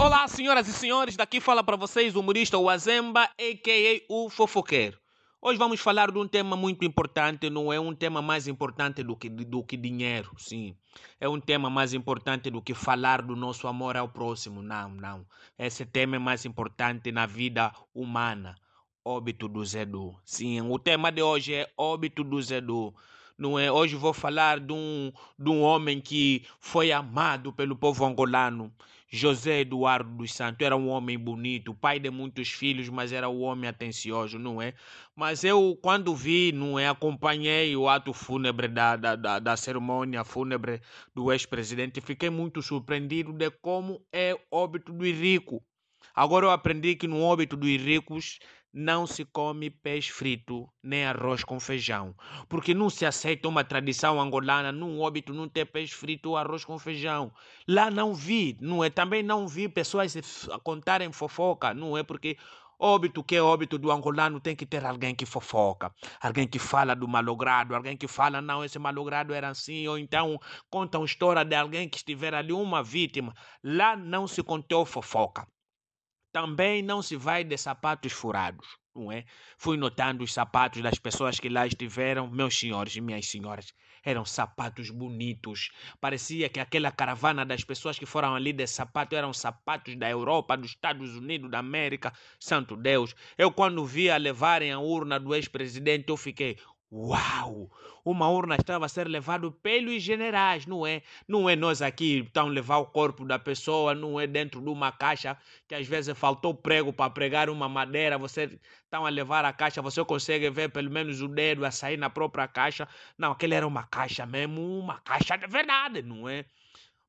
Olá, senhoras e senhores, daqui fala para vocês o humorista Wazemba, a.k.a. o fofoqueiro. Hoje vamos falar de um tema muito importante, não é um tema mais importante do que, do que dinheiro, sim. É um tema mais importante do que falar do nosso amor ao próximo, não, não. Esse tema é mais importante na vida humana. Óbito do Zedu. Sim, o tema de hoje é óbito do Zedu não é? Hoje vou falar de um, de um homem que foi amado pelo povo angolano. José Eduardo dos Santos era um homem bonito, pai de muitos filhos, mas era um homem atencioso, não é? Mas eu, quando vi, não é? Acompanhei o ato fúnebre da, da, da, da cerimônia fúnebre do ex-presidente, fiquei muito surpreendido de como é óbito do rico. Agora eu aprendi que no óbito dos ricos não se come peixe frito nem arroz com feijão, porque não se aceita uma tradição angolana num óbito não ter peixe frito ou arroz com feijão. Lá não vi, não é? Também não vi pessoas contarem fofoca, não é? Porque óbito que é óbito do angolano tem que ter alguém que fofoca, alguém que fala do malogrado, alguém que fala não esse malogrado era assim ou então conta uma história de alguém que estiver ali uma vítima. Lá não se contou fofoca também não se vai de sapatos furados, não é? Fui notando os sapatos das pessoas que lá estiveram, meus senhores e minhas senhoras, eram sapatos bonitos. Parecia que aquela caravana das pessoas que foram ali de sapato eram sapatos da Europa, dos Estados Unidos da América. Santo Deus, eu quando vi a levarem a urna do ex-presidente, eu fiquei, Uau! Uma urna estava a ser levada pelos generais, não é? Não é nós aqui estão levar o corpo da pessoa, não é dentro de uma caixa que às vezes faltou prego para pregar uma madeira, você estão a levar a caixa, você consegue ver pelo menos o dedo a sair na própria caixa. Não, aquele era uma caixa mesmo, uma caixa de verdade, não é?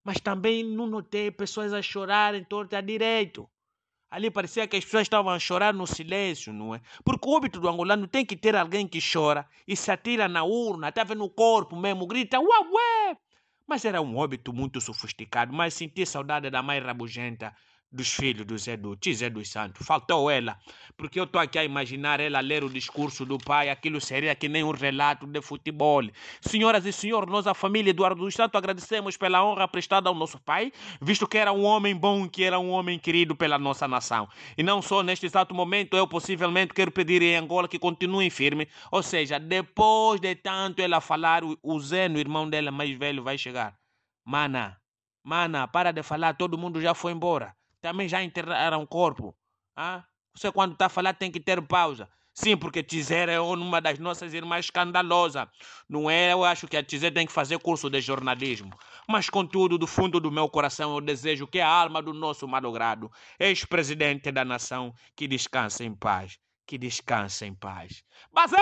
Mas também não notei pessoas a chorar em torno a direito. Ali parecia que as pessoas estavam a chorar no silêncio, não é? Porque o óbito do angolano tem que ter alguém que chora e se atira na urna, até no corpo mesmo, grita ué, ué. Mas era um óbito muito sofisticado, mas senti saudade da mãe rabugenta dos filhos do Zé do Zé dos Santos. Faltou ela, porque eu estou aqui a imaginar ela ler o discurso do pai, aquilo seria que nem um relato de futebol. Senhoras e senhores, nós, a família Eduardo dos Santos, agradecemos pela honra prestada ao nosso pai, visto que era um homem bom, que era um homem querido pela nossa nação. E não só neste exato momento, eu possivelmente quero pedir em Angola que continuem firme, ou seja, depois de tanto ela falar, o Zé, o irmão dela mais velho, vai chegar. Mana, mana, para de falar, todo mundo já foi embora também já enterraram o corpo. Ah? Você quando está a falar tem que ter pausa. Sim, porque Tizer é uma das nossas irmãs escandalosa. Não é? Eu acho que a Tizer tem que fazer curso de jornalismo. Mas, contudo, do fundo do meu coração, eu desejo que a alma do nosso malogrado, ex-presidente da nação, que descanse em paz. Que descanse em paz. Basei!